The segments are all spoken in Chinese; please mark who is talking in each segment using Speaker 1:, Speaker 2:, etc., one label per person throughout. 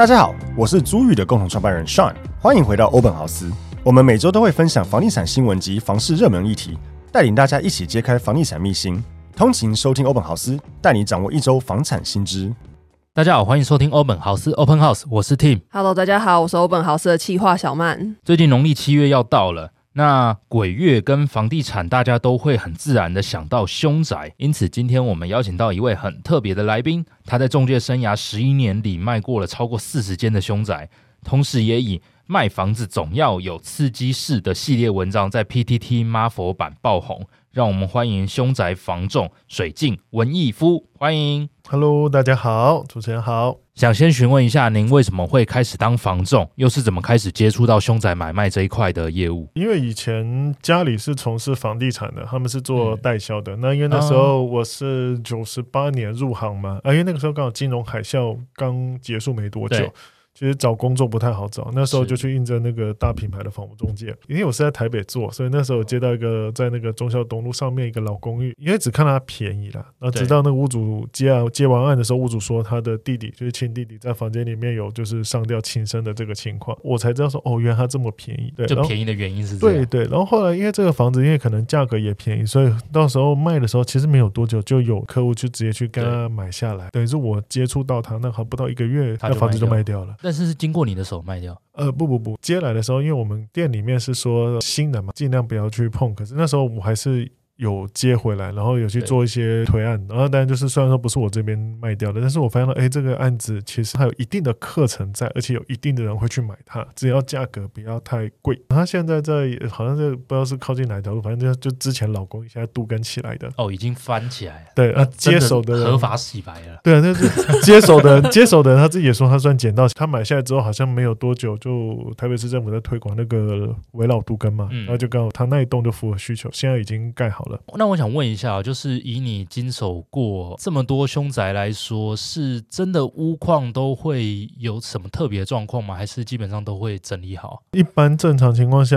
Speaker 1: 大家好，我是租宇的共同创办人 Sean，欢迎回到欧本豪斯。我们每周都会分享房地产新闻及房市热门议题，带领大家一起揭开房地产秘辛。通勤收听欧本豪斯，带你掌握一周房产新知。
Speaker 2: 大家好，欢迎收听欧本豪斯 Open House，我是 Tim。
Speaker 3: Hello，大家好，我是欧本豪斯的企划小曼。
Speaker 2: 最近农历七月要到了。那鬼月跟房地产，大家都会很自然的想到凶宅，因此今天我们邀请到一位很特别的来宾，他在中介生涯十一年里卖过了超过四十间的凶宅，同时也以卖房子总要有刺激式的系列文章在 PTT 妈佛版爆红。让我们欢迎凶宅房仲水镜文艺夫，欢迎。
Speaker 4: Hello，大家好，主持人好。
Speaker 2: 想先询问一下，您为什么会开始当房仲，又是怎么开始接触到凶宅买卖这一块的业务？
Speaker 4: 因为以前家里是从事房地产的，他们是做代销的。嗯、那因为那时候我是九十八年入行嘛，啊，因为那个时候刚好金融海啸刚结束没多久。其实找工作不太好找，那时候就去应征那个大品牌的房屋中介。因为我是在台北做，所以那时候接到一个在那个忠孝东路上面一个老公寓，因为只看它便宜啦，然后直到那个屋主接啊接完案的时候，屋主说他的弟弟就是亲弟弟在房间里面有就是上吊轻生的这个情况，我才知道说哦，原来他这么便宜。对，
Speaker 2: 就便宜的原因是这样。
Speaker 4: 对对，然后后来因为这个房子因为可能价格也便宜，所以到时候卖的时候其实没有多久就有客户就直接去跟他买下来，等于是我接触到他那还不到一个月，那房子就卖掉了。
Speaker 2: 但是是经过你的。手卖掉？
Speaker 4: 呃，不不不，接来的时候，因为我们店里面是说新的嘛，尽量不要去碰。可是那时候我还是。有接回来，然后有去做一些推案，然后当然就是虽然说不是我这边卖掉的，但是我发现了，哎，这个案子其实它有一定的课程在，而且有一定的人会去买它，只要价格不要太贵。他现在在好像是不知道是靠近哪条路，反正就就之前老公现在杜根起来的
Speaker 2: 哦，已经翻起来了。
Speaker 4: 对啊，接手的
Speaker 2: 合法洗白了。
Speaker 4: 对啊，那是接手的接手的人 他自己也说他算捡到，他买下来之后好像没有多久就台北市政府在推广那个围绕杜根嘛，嗯、然后就刚好他那一栋就符合需求，现在已经盖好了。
Speaker 2: 那我想问一下，就是以你经手过这么多凶宅来说，是真的屋况都会有什么特别状况吗？还是基本上都会整理好？
Speaker 4: 一般正常情况下。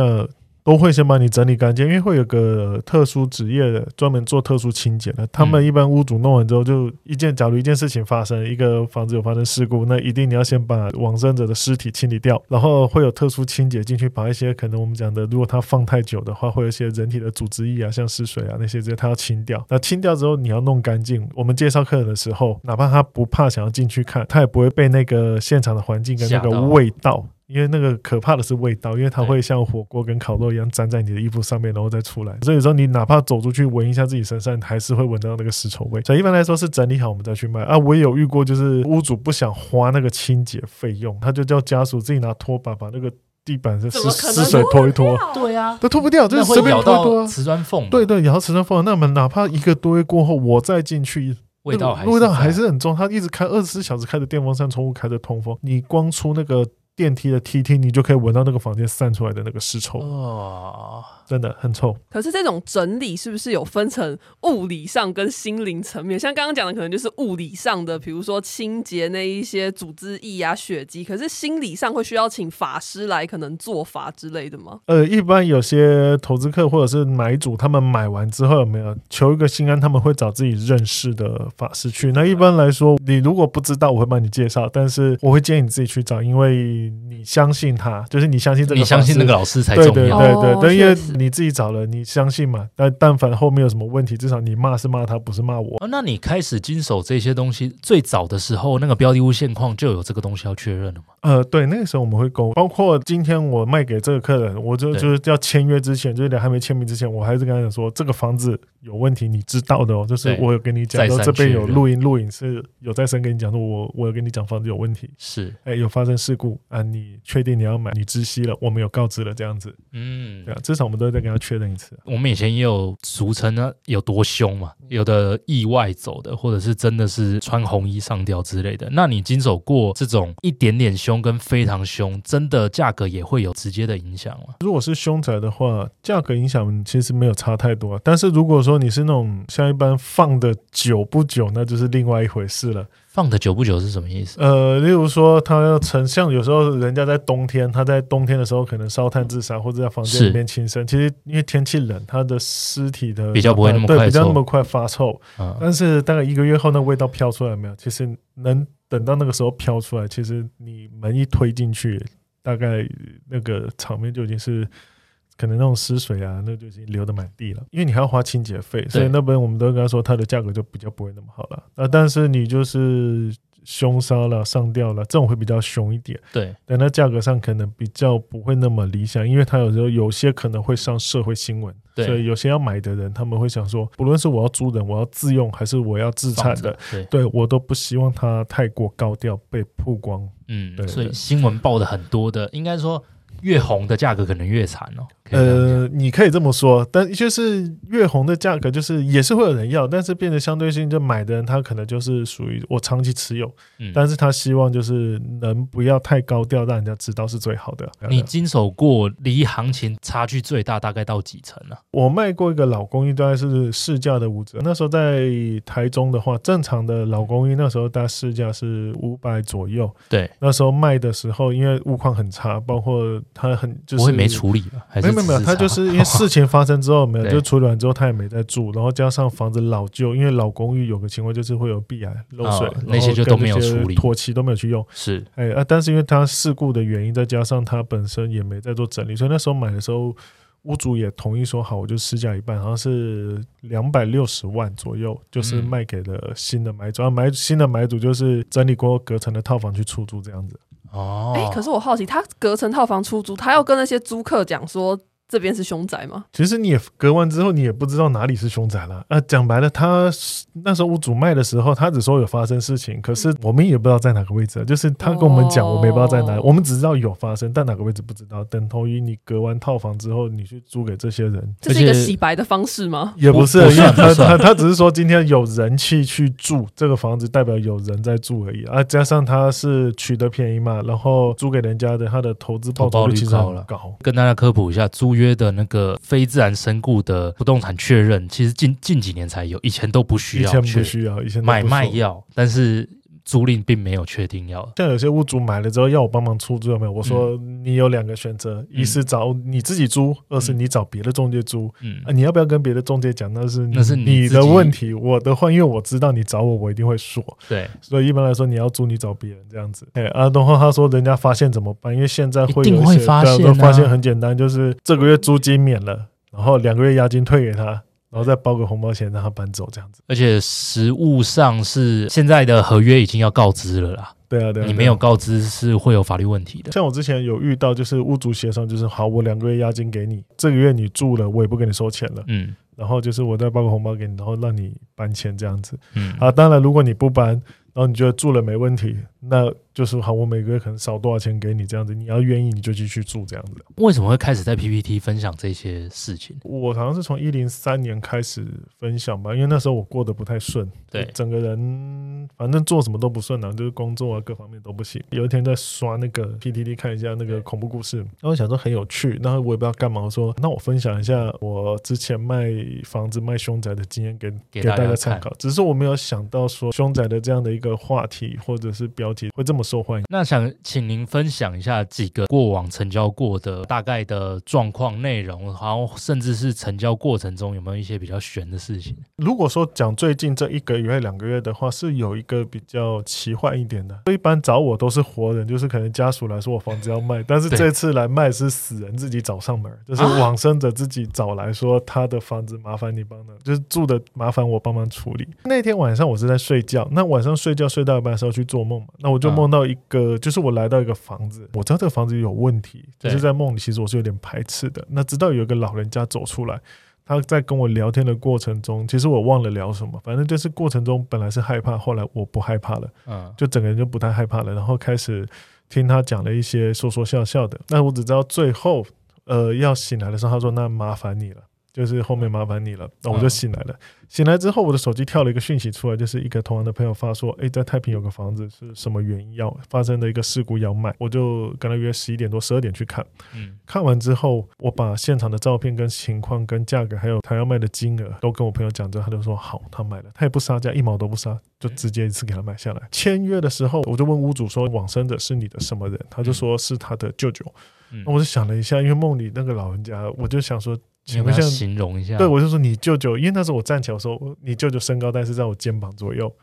Speaker 4: 都会先把你整理干净，因为会有个特殊职业的专门做特殊清洁的。他们一般屋主弄完之后，就一件，假如一件事情发生，一个房子有发生事故，那一定你要先把往生者的尸体清理掉，然后会有特殊清洁进去，把一些可能我们讲的，如果它放太久的话，会有一些人体的组织液啊，像湿水啊那些这些，它要清掉。那清掉之后，你要弄干净。我们介绍客人的时候，哪怕他不怕想要进去看，他也不会被那个现场的环境跟那个味道。因为那个可怕的是味道，因为它会像火锅跟烤肉一样粘在你的衣服上面，然后再出来。所以说你哪怕走出去闻一下自己身上，还是会闻到那个尸臭味。所以一般来说是整理好我们再去卖啊。我也有遇过，就是屋主不想花那个清洁费用，他就叫家属自己拿拖把把那个地板的湿湿水拖一拖。
Speaker 2: 对啊，
Speaker 4: 都拖不掉，就是随便拖一拖。
Speaker 2: 瓷砖缝，
Speaker 4: 对对，咬到瓷砖缝。那么哪怕一个多月过后，我再进去，
Speaker 2: 味道还是
Speaker 4: 味道还是很重。他一直开二十四小时开着电风扇，窗户开着通风，你光出那个。电梯的梯厅，你就可以闻到那个房间散出来的那个尸臭哦，真的很臭。
Speaker 3: 可是这种整理是不是有分成物理上跟心灵层面？像刚刚讲的，可能就是物理上的，比如说清洁那一些组织液啊、血迹。可是心理上会需要请法师来可能做法之类的吗？
Speaker 4: 呃，一般有些投资客或者是买主，他们买完之后有没有求一个心安？他们会找自己认识的法师去。那一般来说，你如果不知道，我会帮你介绍，但是我会建议你自己去找，因为。你相信他，就是你相信这个，
Speaker 2: 你相信那个老师才重要。
Speaker 4: 对对对对，因为你自己找了，你相信嘛？但但凡后面有什么问题，至少你骂是骂他，不是骂我。
Speaker 2: 哦，那你开始经手这些东西，最早的时候，那个标的物现况就有这个东西要确认了吗？
Speaker 4: 呃，对，那个时候我们会沟，包括今天我卖给这个客人，我就就是要签约之前，就是还没签名之前，我还是跟他讲说，这个房子有问题，你知道的哦，就是我有跟你讲，说这边有录音，录影是有再三跟你讲说，我我有跟你讲房子有问题，
Speaker 2: 是，
Speaker 4: 哎，有发生事故啊，你。确定你要买，你知悉了，我们有告知了，这样子，嗯，对啊，至少我们都会再跟他确认一次。
Speaker 2: 我们以前也有俗称呢，有多凶嘛？有的意外走的，或者是真的是穿红衣上吊之类的。那你经手过这种一点点凶跟非常凶，真的价格也会有直接的影响吗？
Speaker 4: 如果是凶宅的话，价格影响其实没有差太多。但是如果说你是那种像一般放的久不久，那就是另外一回事了。
Speaker 2: 放的久不久是什么意思？
Speaker 4: 呃，例如说，他要成像有时候人家在冬天，他在冬天的时候可能烧炭自杀，或者在房间里面轻生。其实因为天气冷，他的尸体的
Speaker 2: 比较不会那么快，
Speaker 4: 对，比较那么快发臭。嗯、但是大概一个月后，那味道飘出来没有？其实能。等到那个时候飘出来，其实你门一推进去，大概那个场面就已经是可能那种湿水啊，那就已经流的满地了。因为你还要花清洁费，所以那边我们都跟他说，它的价格就比较不会那么好了。那，但是你就是。凶杀了、上吊了，这种会比较凶一点。
Speaker 2: 对，
Speaker 4: 但它价格上可能比较不会那么理想，因为它有时候有些可能会上社会新闻，
Speaker 2: 对
Speaker 4: 所以有些要买的人他们会想说，不论是我要租人、我要自用还是我要自产的，
Speaker 2: 对，
Speaker 4: 对我都不希望它太过高调被曝光。
Speaker 2: 嗯，所以新闻报的很多的，应该说。越红的价格可能越惨哦。
Speaker 4: 呃，你可以这么说，但就是越红的价格，就是也是会有人要，但是变得相对性，就买的人他可能就是属于我长期持有，嗯，但是他希望就是能不要太高调，让人家知道是最好的。
Speaker 2: 你经手过离行情差距最大大概到几成啊？
Speaker 4: 我卖过一个老公寓，大概是市价的五折。那时候在台中的话，正常的老公寓那时候大概市价是五百左右。
Speaker 2: 对，
Speaker 4: 那时候卖的时候，因为物况很差，包括。他很就是
Speaker 2: 没处理了，
Speaker 4: 没有没有没有，他就是因为事情发生之后没有，就处理完之后他也没在住，然后加上房子老旧，因为老公寓有个情况就是会有壁癌漏水，
Speaker 2: 那些就都没有处理，
Speaker 4: 妥期都没有去用，
Speaker 2: 是。
Speaker 4: 哎啊，但是因为他事故的原因，再加上他本身也没在做整理，所以那时候买的时候，屋主也同意说好，我就市价一半，好像是两百六十万左右，就是卖给了新的买主，买新的买主就是整理过隔层的套房去出租这样子。
Speaker 2: 哦，
Speaker 3: 哎，可是我好奇，他隔层套房出租，他要跟那些租客讲说，这边是凶宅吗？
Speaker 4: 其实你也隔完之后，你也不知道哪里是凶宅了。呃，讲白了，他那时候屋主卖的时候，他只说有发生事情，可是我们也不知道在哪个位置。就是他跟我们讲，我们也不知道在哪，我们只知道有发生，但哪个位置不知道。等同于你隔完套房之后，你去租给这些人，
Speaker 3: 这是一个洗白的方式吗？
Speaker 4: 也不是，因为他他他只是说今天有人气去住这个房子，代表有人在住而已啊。加上他是取得便宜嘛，然后租给人家的，他的投资报酬率其实很高。
Speaker 2: 跟大家科普一下，租约的那个非自然身故的不动产确认，其实近近几年才有，以前都不需要，
Speaker 4: 以前不需要，以前
Speaker 2: 买卖要，但是租赁并没有确定要。
Speaker 4: 像有些屋主买了之后要我帮忙出租，有没有？我说你有两个选择，
Speaker 2: 嗯、
Speaker 4: 一是找你自己租，二是你找别的中介租。
Speaker 2: 嗯、
Speaker 4: 啊，你要不要跟别的中介讲？那是
Speaker 2: 那是
Speaker 4: 你的问题。我的话，因为我知道你找我，我一定会说。
Speaker 2: 对，
Speaker 4: 所以一般来说，你要租你找别人这样子。哎，啊，然后他说人家发现怎么办？因为现在会有一些
Speaker 2: 发现、
Speaker 4: 啊、发现很简单，就是这个月租金免了。然后两个月押金退给他，然后再包个红包钱让他搬走，这样子。
Speaker 2: 而且实物上是现在的合约已经要告知了啦。
Speaker 4: 对啊，对啊，
Speaker 2: 你没有告知是会有法律问题的。
Speaker 4: 像我之前有遇到，就是屋主协商，就是好，我两个月押金给你，这个月你住了，我也不给你收钱了。
Speaker 2: 嗯，
Speaker 4: 然后就是我再包个红包给你，然后让你搬迁这样子。
Speaker 2: 嗯，
Speaker 4: 啊，当然如果你不搬，然后你觉得住了没问题，那就是好，我每个月可能少多少钱给你这样子，你要愿意你就继续住这样子。
Speaker 2: 为什么会开始在 PPT 分享这些事情？
Speaker 4: 我好像是从一零三年开始分享吧，因为那时候我过得不太顺，
Speaker 2: 对，
Speaker 4: 整个人反正做什么都不顺啊，就是工作啊各方面都不行。有一天在刷那个 PPT 看一下那个恐怖故事，然后我想说很有趣，然后我也不知道干嘛，我说那我分享一下我之前卖房子卖凶宅的经验给给大家参考。只是我没有想到说凶宅的这样的一个话题或者是标题会这么受欢迎。
Speaker 2: 那想请您分享一下几个过往成交过的大概的状况内容，然后甚至是成交过程中有没有一些比较悬的事情？
Speaker 4: 如果说讲最近这一个月两个月的话，是有一个比较奇幻一点的。一般找我都是活人，就是可能家属来说我房子要卖，但是这次来卖是死人自己找上门，就是往生者自己找来说他的房子麻烦你帮忙，就是住的麻烦我帮忙处理。那天晚上我是在睡觉，那晚上睡觉睡到一半的时候去做梦嘛，那我就梦到一个，就是我来到一个房子，我知道这个房子有问题，就是在梦里其实我是有点排斥的。那直到有一个老人家走出来，他在跟我聊天的过程中，其实我忘了聊什么，反正就是过程中本来是害怕，后来我不害怕了，嗯，就整个人就不太害怕了，然后开始听他讲了一些说说笑笑的。那我只知道最后，呃，要醒来的时候，他说：“那麻烦你了。”就是后面麻烦你了，那我就醒来了。醒来之后，我的手机跳了一个讯息出来，就是一个同行的朋友发说：“诶，在太平有个房子，是什么原因要发生的一个事故要卖？”我就跟他约十一点多、十二点去看。嗯，看完之后，我把现场的照片、跟情况、跟价格，还有他要卖的金额都跟我朋友讲之后，他就说：“好，他买了，他也不杀价，一毛都不杀，就直接一次给他买下来。”签约的时候，我就问屋主说：“往生者是你的什么人？”他就说是他的舅舅。那我就想了一下，因为梦里那个老人家，我就想说。
Speaker 2: 你们像形容一下，
Speaker 4: 对，我就说你舅舅，因为那时候我站起来说，你舅舅身高大概是在我肩膀左右，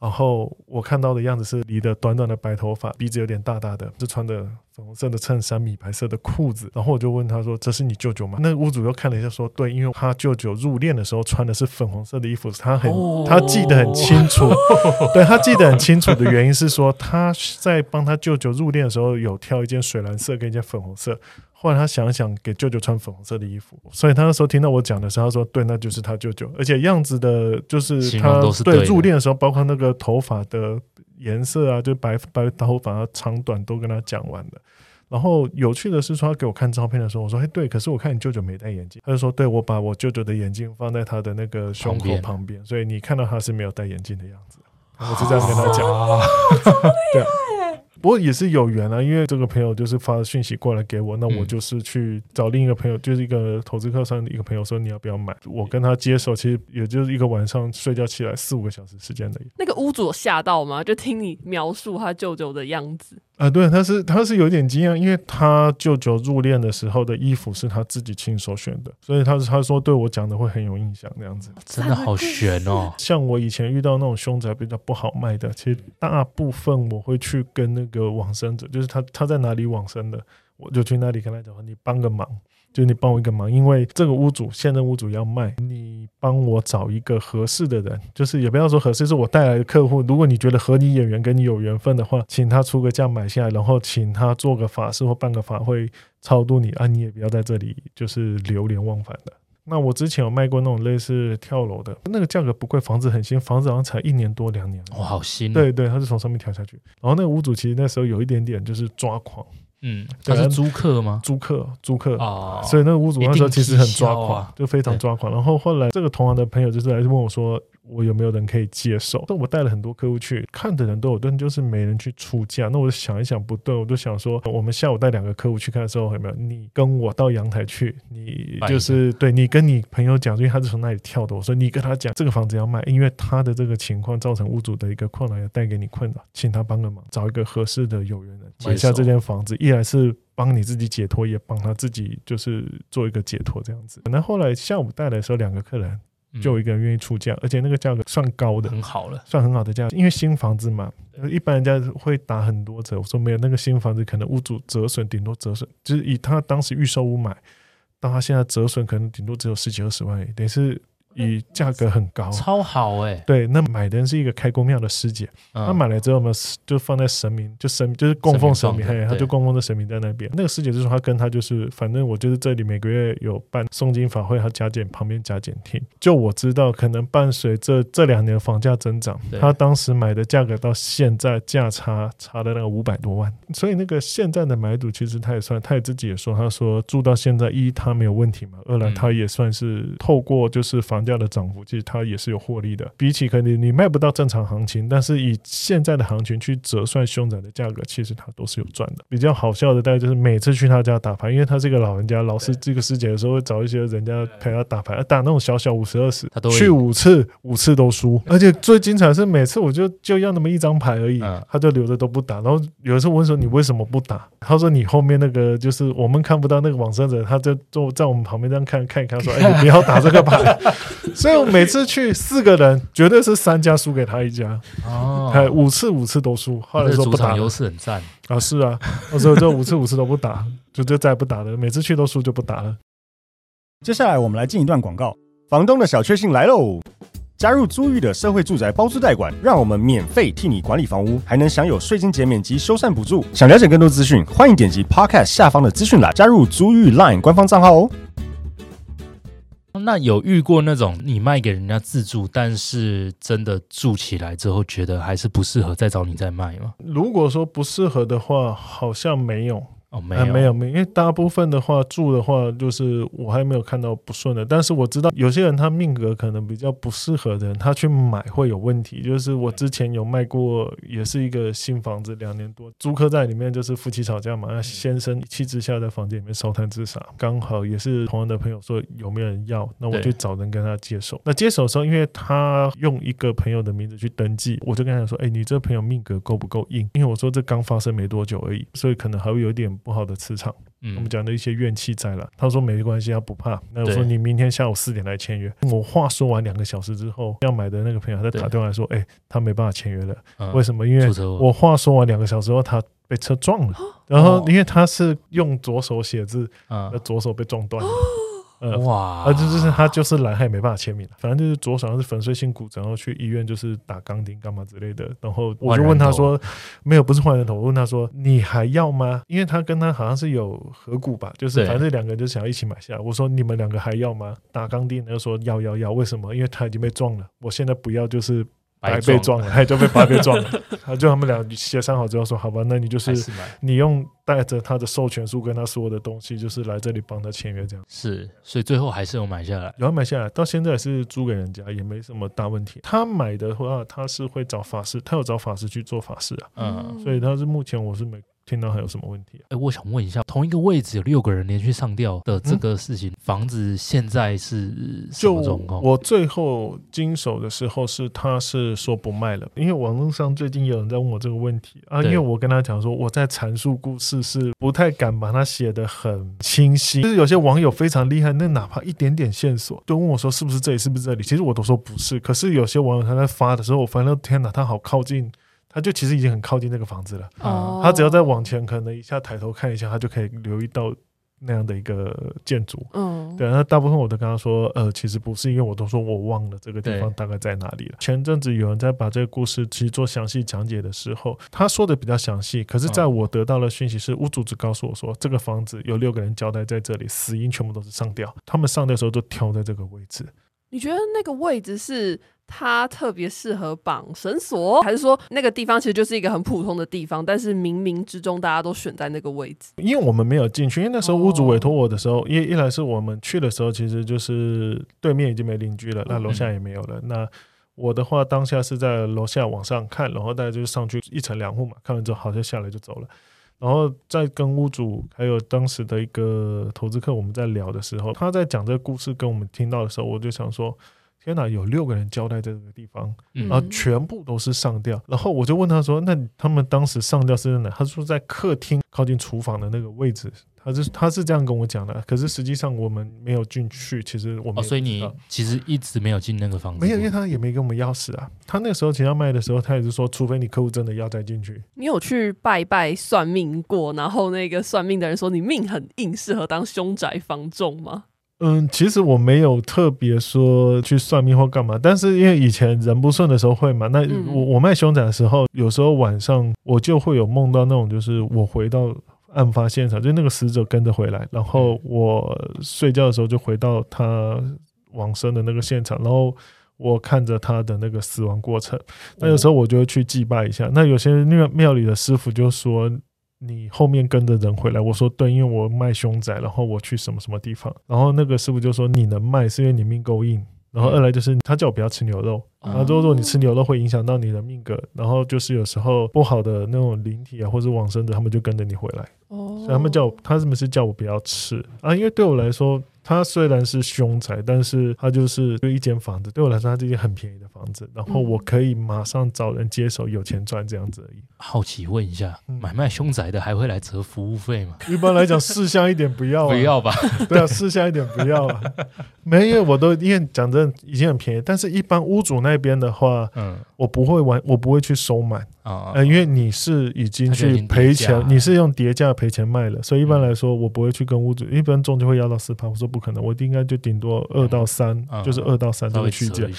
Speaker 4: 然后我看到的样子是你的短短的白头发，鼻子有点大大的，就穿的粉红色的衬衫、米白色的裤子。然后我就问他说：“这是你舅舅吗？”那屋主又看了一下说：“对，因为他舅舅入殓的时候穿的是粉红色的衣服，他很他记得很清楚。对，他记得很清楚的原因是说他在帮他舅舅入殓的时候有挑一件水蓝色跟一件粉红色。后来他想想给舅舅穿粉红色的衣服，所以他那时候听到我讲的时候，他说：“对，那就是他舅舅，而且样子的就是他对入殓的时候，包括那个头发的颜色啊，就白白头发啊，长短都跟他讲完了。然后有趣的是说，他给我看照片的时候，我说：“哎，对，可是我看你舅舅没戴眼镜。”他就说：“对，我把我舅舅的眼镜放在他的那个胸口旁边，所以你看到他是没有戴眼镜的样子。”我就这样跟他讲，对。不过也是有缘啊，因为这个朋友就是发讯息过来给我，那我就是去找另一个朋友，就是一个投资客上的一个朋友说，你要不要买？我跟他接手，其实也就是一个晚上睡觉起来四五个小时时间的。
Speaker 3: 那个屋主吓到吗？就听你描述他舅舅的样子。
Speaker 4: 啊，对，他是他是有点惊讶，因为他舅舅入殓的时候的衣服是他自己亲手选的，所以他他说对我讲的会很有印象，这样子。
Speaker 2: 真的好悬哦！
Speaker 4: 像我以前遇到那种凶宅比较不好卖的，其实大部分我会去跟那个往生者，就是他他在哪里往生的，我就去那里跟他讲，你帮个忙。就你帮我一个忙，因为这个屋主现任屋主要卖，你帮我找一个合适的人，就是也不要说合适，是我带来的客户。如果你觉得和你眼缘跟你有缘分的话，请他出个价买下来，然后请他做个法事或办个法会超度你啊，你也不要在这里就是流连忘返的。那我之前有卖过那种类似跳楼的，那个价格不贵，房子很新，房子好像才一年多两年。
Speaker 2: 哇，好新！
Speaker 4: 对对，他是从上面跳下去，然后那个屋主其实那时候有一点点就是抓狂。
Speaker 2: 嗯，他是租客吗？
Speaker 4: 租客，租客啊，所以那个屋主那时候其实很抓狂，就非常抓狂。然后后来这个同行的朋友就是来问我说。我有没有人可以接受？那我带了很多客户去看的人都有，但就是没人去出价。那我就想一想，不对，我就想说，我们下午带两个客户去看的时候，有没有你跟我到阳台去？你就是对你跟你朋友讲，因为他是从那里跳的。我说你跟他讲，这个房子要卖，因为他的这个情况造成屋主的一个困扰，要带给你困扰，请他帮个忙，找一个合适的有缘人买下这间房子。一来是帮你自己解脱，也帮他自己就是做一个解脱这样子。那后来下午带来的时候，两个客人。就有一个人愿意出价，而且那个价格算高的，
Speaker 2: 很好了，
Speaker 4: 算很好的价。因为新房子嘛，一般人家会打很多折。我说没有，那个新房子可能屋主折损顶多折损，就是以他当时预售屋买，到他现在折损可能顶多只有十几二十万，等于是。以价格很高，
Speaker 2: 超好哎、欸！
Speaker 4: 对，那买的人是一个开公庙的师姐，她、嗯、买来之后嘛，就放在神明，就神就是供奉神明，嘿，她就供奉的神明在那边。那个师姐就说，她跟她就是，反正我就是这里每个月有办诵经法会，她加减旁边加减听。就我知道，可能伴随这这两年房价增长，她当时买的价格到现在价差差了那个五百多万，所以那个现在的买主其实他也算，他也自己也说，他说住到现在一他没有问题嘛，二来他也算是透过就是房。价的涨幅，其实它也是有获利的。比起可能你卖不到正常行情，但是以现在的行情去折算凶宅的价格，其实它都是有赚的。比较好笑的，大概就是每次去他家打牌，因为他是一个老人家，老师这个师姐的时候会找一些人家陪他打牌，打那种小小五十二十，他都去五次，五次都输。而且最精彩的是每次我就就要那么一张牌而已，他就留着都不打。然后有的时候问说你为什么不打？他说你后面那个就是我们看不到那个往生者，他就坐在我们旁边这样看看一看，说哎，你不要打这个牌。所以我每次去四个人，绝对是三家输给他一家哦，还五次五次都输。后来说不打，
Speaker 2: 优势很赞
Speaker 4: 啊，是啊，我说这五次五次都不打，就就再也不打了。每次去都输就不打了。
Speaker 1: 接下来我们来进一段广告，房东的小确幸来喽！加入租寓的社会住宅包租代管，让我们免费替你管理房屋，还能享有税金减免及修缮补助。想了解更多资讯，欢迎点击 Podcast 下方的资讯栏，加入租寓 Line 官方账号哦。
Speaker 2: 那有遇过那种你卖给人家自住，但是真的住起来之后觉得还是不适合，再找你再卖吗？
Speaker 4: 如果说不适合的话，好像没有。
Speaker 2: 哦，没有、
Speaker 4: 呃、没有没有，因为大部分的话住的话，就是我还没有看到不顺的。但是我知道有些人他命格可能比较不适合的人，他去买会有问题。就是我之前有卖过，也是一个新房子，两年多，租客在里面就是夫妻吵架嘛，那先生一气之下在房间里面烧炭自杀。刚好也是同样的朋友说有没有人要，那我就找人跟他接手。那接手的时候，因为他用一个朋友的名字去登记，我就跟他说：“哎，你这朋友命格够不够硬？”因为我说这刚发生没多久而已，所以可能还会有点。不好的磁场，
Speaker 2: 嗯
Speaker 4: 我们讲的一些怨气在了。他说没关系，他不怕。那我
Speaker 2: 说
Speaker 4: 你明天下午四点来签约。我话说完两个小时之后，要买的那个朋友他打电话来说，哎，他没办法签约了。
Speaker 2: 嗯
Speaker 4: 为什么？因
Speaker 2: 为
Speaker 4: 我话说完两个小时后，他被车撞了。然后因为他是用左手写字，
Speaker 2: 嗯
Speaker 4: 那左手被撞断了。呃，
Speaker 2: 哇，
Speaker 4: 啊，就就是他就是来，他也没办法签名，反正就是左手上是粉碎性骨折，然后去医院就是打钢钉干嘛之类的。然后我就问他说，没有，不是换人头。我问他说，你还要吗？因为他跟他好像是有合股吧，就是反正两个人就想要一起买下。我说你们两个还要吗？打钢钉，他就说要要要，为什么？因为他已经被撞了，我现在不要，就是。白被撞了，他就被白被撞了。他就他们俩协商好之后说：“好吧，那你就是你用带着他的授权书跟他说的东西，就是来这里帮他签约这样。”
Speaker 2: 是，所以最后还是有买下来，
Speaker 4: 有买下来，到现在是租给人家，也没什么大问题。他买的话，他是会找法师，他有找法师去做法事啊。嗯，所以他是目前我是没。听到还有什么问题、啊？
Speaker 2: 哎、欸，我想问一下，同一个位置有六个人连续上吊的这个事情，嗯、房子现在是什么状况？
Speaker 4: 我最后经手的时候是，他是说不卖了，因为网络上最近有人在问我这个问题啊，因为我跟他讲说，我在阐述故事是不太敢把它写得很清晰，就是有些网友非常厉害，那哪怕一点点线索都问我说是不是这里，是不是这里？其实我都说不是，可是有些网友他在发的时候，我发现天哪，他好靠近。他就其实已经很靠近那个房子了，
Speaker 3: 哦、
Speaker 4: 他只要再往前，可能一下抬头看一下，他就可以留意到那样的一个建筑。
Speaker 3: 嗯，
Speaker 4: 对。那大部分我都跟他说，呃，其实不是，因为我都说我忘了这个地方大概在哪里了。前阵子有人在把这个故事其实做详细讲解的时候，他说的比较详细，可是在我得到的讯息是，屋主只告诉我说，这个房子有六个人交代在这里，死因全部都是上吊，他们上吊的时候都挑在这个位置。
Speaker 3: 你觉得那个位置是它特别适合绑绳索，还是说那个地方其实就是一个很普通的地方，但是冥冥之中大家都选在那个位置？
Speaker 4: 因为我们没有进去，因为那时候屋主委托我的时候，一一来是我们去的时候，其实就是对面已经没邻居了，那楼下也没有了。那我的话，当下是在楼下往上看，然后大家就上去一层两户嘛，看完之后好像下来就走了。然后在跟屋主还有当时的一个投资客我们在聊的时候，他在讲这个故事跟我们听到的时候，我就想说：天哪，有六个人交代在这个地方，然后全部都是上吊。然后我就问他说：那他们当时上吊是在哪？他说在客厅靠近厨房的那个位置。他是他是这样跟我讲的，可是实际上我们没有进去。其实我们、
Speaker 2: 哦，所以你其实一直没有进那个房子，
Speaker 4: 没有，因为他也没给我们钥匙啊。他那个时候其实要卖的时候，他也是说，除非你客户真的要再进去。
Speaker 3: 你有去拜拜算命过？然后那个算命的人说你命很硬，适合当凶宅房仲吗？
Speaker 4: 嗯，其实我没有特别说去算命或干嘛，但是因为以前人不顺的时候会嘛。那我我卖凶宅的时候，有时候晚上我就会有梦到那种，就是我回到。案发现场，就那个死者跟着回来，然后我睡觉的时候就回到他往生的那个现场，然后我看着他的那个死亡过程。那有时候我就会去祭拜一下。那有些那个庙里的师傅就说：“你后面跟着人回来。”我说：“对，因为我卖凶宅，然后我去什么什么地方。”然后那个师傅就说：“你能卖是因为你命够硬。”然后二来就是他叫我不要吃牛肉，然后如果你吃牛肉会影响到你的命格，然后就是有时候不好的那种灵体啊，或者往生的，他们就跟着你回来。所以他们叫我，他们是叫我不要吃啊，因为对我来说。它虽然是凶宅，但是它就是就一间房子，对我来说，它是一间很便宜的房子。然后我可以马上找人接手，有钱赚这样子而已。
Speaker 2: 好奇问一下，买卖凶宅的还会来折服务费吗？
Speaker 4: 一般来讲，四项一点不要、啊，
Speaker 2: 不要吧？
Speaker 4: 对啊，四项一点不要啊。没有，我都因为讲真已经很便宜，但是一般屋主那边的话，嗯，我不会玩，我不会去收买。啊、呃，因为你是已经去赔钱，你是用叠价赔钱卖了，所以一般来说，我不会去跟屋主，一般中介会要到四趴，我说不可能，我应该就顶多二到三、嗯，就是二到三这个区间。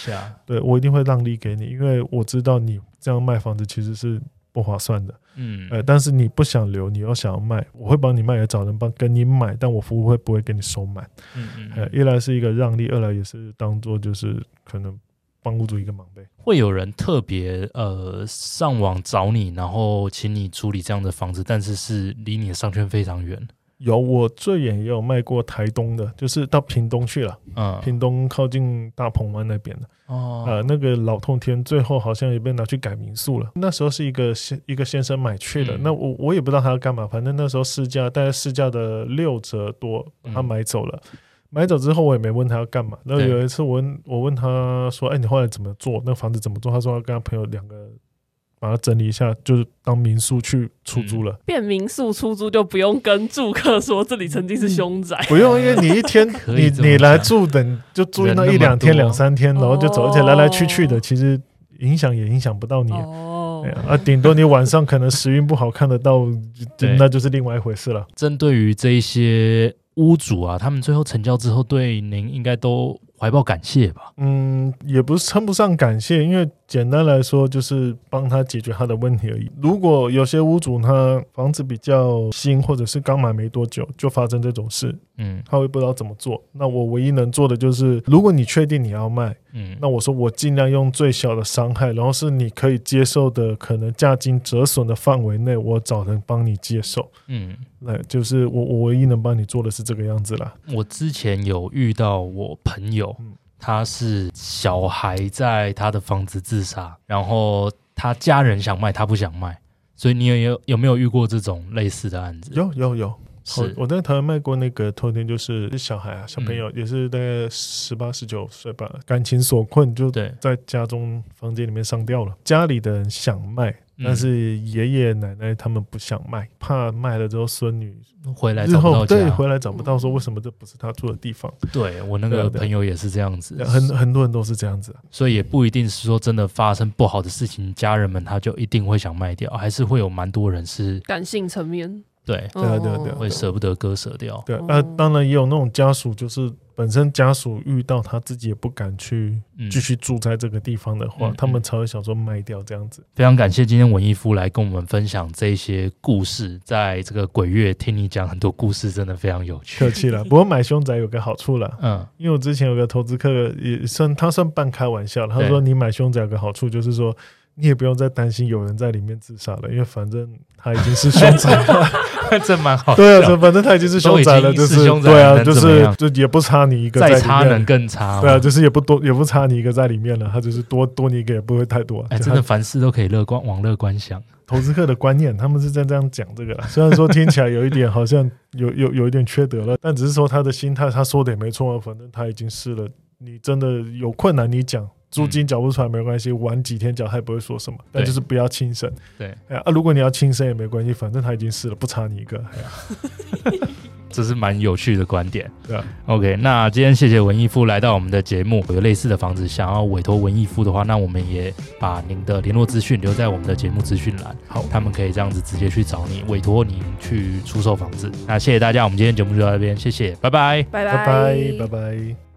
Speaker 4: 对，我一定会让利给你，因为我知道你这样卖房子其实是不划算的。嗯，呃，但是你不想留，你又想要卖，我会帮你卖，也找人帮跟你买，但我服务会不会给你收满？嗯嗯，呃，一来是一个让利，二来也是当做就是可能。帮屋主一个忙呗，
Speaker 2: 会有人特别呃上网找你，然后请你处理这样的房子，但是是离你的商圈非常远。
Speaker 4: 有，我最远也有卖过台东的，就是到屏东去了，嗯，屏东靠近大鹏湾那边的，哦，呃，那个老通天最后好像也被拿去改民宿了。那时候是一个先一个先生买去的，嗯、那我我也不知道他要干嘛，反正那时候市价大概市价的六折多，他买走了。嗯买走之后，我也没问他要干嘛。然后有一次，我问我问他说：“哎，你后来怎么做？那个房子怎么做？”他说：“要跟他朋友两个把它整理一下，就是当民宿去出租了。
Speaker 3: 变民宿出租就不用跟住客说这里曾经是凶宅，
Speaker 4: 不用，因为你一天 你你来住等就住那一两天两三天，然后就走，而且来来去去的，其实影响也影响不到你。哦，啊，顶多你晚上可能时运不好看得到，那就是另外一回事了。
Speaker 2: 针对于这一些屋主啊，他们最后成交之后，对您应该都怀抱感谢吧？
Speaker 4: 嗯，也不是称不上感谢，因为简单来说就是帮他解决他的问题而已。如果有些屋主他房子比较新，或者是刚买没多久就发生这种事，嗯，他会不知道怎么做。那我唯一能做的就是，如果你确定你要卖，嗯，那我说我尽量用最小的伤害，然后是你可以接受的，可能价金折损的范围内，我找人帮你接受，嗯，那就是我我唯一能帮你做的是这个样子啦。
Speaker 2: 我之前有遇到我朋友。他是小孩在他的房子自杀，然后他家人想卖，他不想卖，所以你有有有没有遇过这种类似的案子？
Speaker 4: 有有有，是我在台湾卖过那个透天，就是小孩啊，小朋友、嗯、也是大概十八十九岁吧，感情所困，就在家中房间里面上吊了，家里的人想卖。但是爷爷奶奶他们不想卖，怕卖了之后孙女
Speaker 2: 回来找不到，
Speaker 4: 对，回来找不到，说为什么这不是他住的地方？
Speaker 2: 对，我那个朋友也是这样子，
Speaker 4: 很很多人都是这样子，
Speaker 2: 所以也不一定是说真的发生不好的事情，家人们他就一定会想卖掉，还是会有蛮多人是
Speaker 3: 感性层面。
Speaker 2: 对，
Speaker 4: 对啊，对啊，对啊，
Speaker 2: 会舍不得割舍掉。
Speaker 4: 对，呃当然也有那种家属，就是本身家属遇到他自己也不敢去继续住在这个地方的话，他们才会想说卖掉这样子。
Speaker 2: 非常感谢今天文艺夫来跟我们分享这些故事，在这个鬼月听你讲很多故事，真的非常有趣。
Speaker 4: 客气了，不过买凶宅有个好处了，嗯，因为我之前有个投资客也算他算半开玩笑，他说你买凶宅有个好处就是说。你也不用再担心有人在里面自杀了，因为反正他已经是凶宅了，
Speaker 2: 这蛮好。
Speaker 4: 对啊，反正他已经是凶宅了，就是对啊，就是就也不差你一个，
Speaker 2: 再差能更差。
Speaker 4: 对啊，就是也不多，也不差你一个在里面了，他就是多多你一个也不会太多。
Speaker 2: 哎，真的凡事都可以乐观，往乐观想。
Speaker 4: 投资客的观念，他们是在这样讲这个。虽然说听起来有一点好像有有有一点缺德了，但只是说他的心态，他说的也没错啊。反正他已经试了，你真的有困难你讲。租金缴不出来没关系，晚几天缴他也不会说什么，但就是不要轻生。
Speaker 2: 对，
Speaker 4: 哎啊，如果你要轻生也没关系，反正他已经死了，不差你一个。哎呀，
Speaker 2: 这是蛮有趣的观点。
Speaker 4: 对啊
Speaker 2: ，OK，那今天谢谢文艺夫来到我们的节目。有类似的房子想要委托文艺夫的话，那我们也把您的联络资讯留在我们的节目资讯栏。好，他们可以这样子直接去找你，委托你去出售房子。那谢谢大家，我们今天节目就到这边，谢谢，拜拜，
Speaker 3: 拜
Speaker 4: 拜，拜拜，拜拜。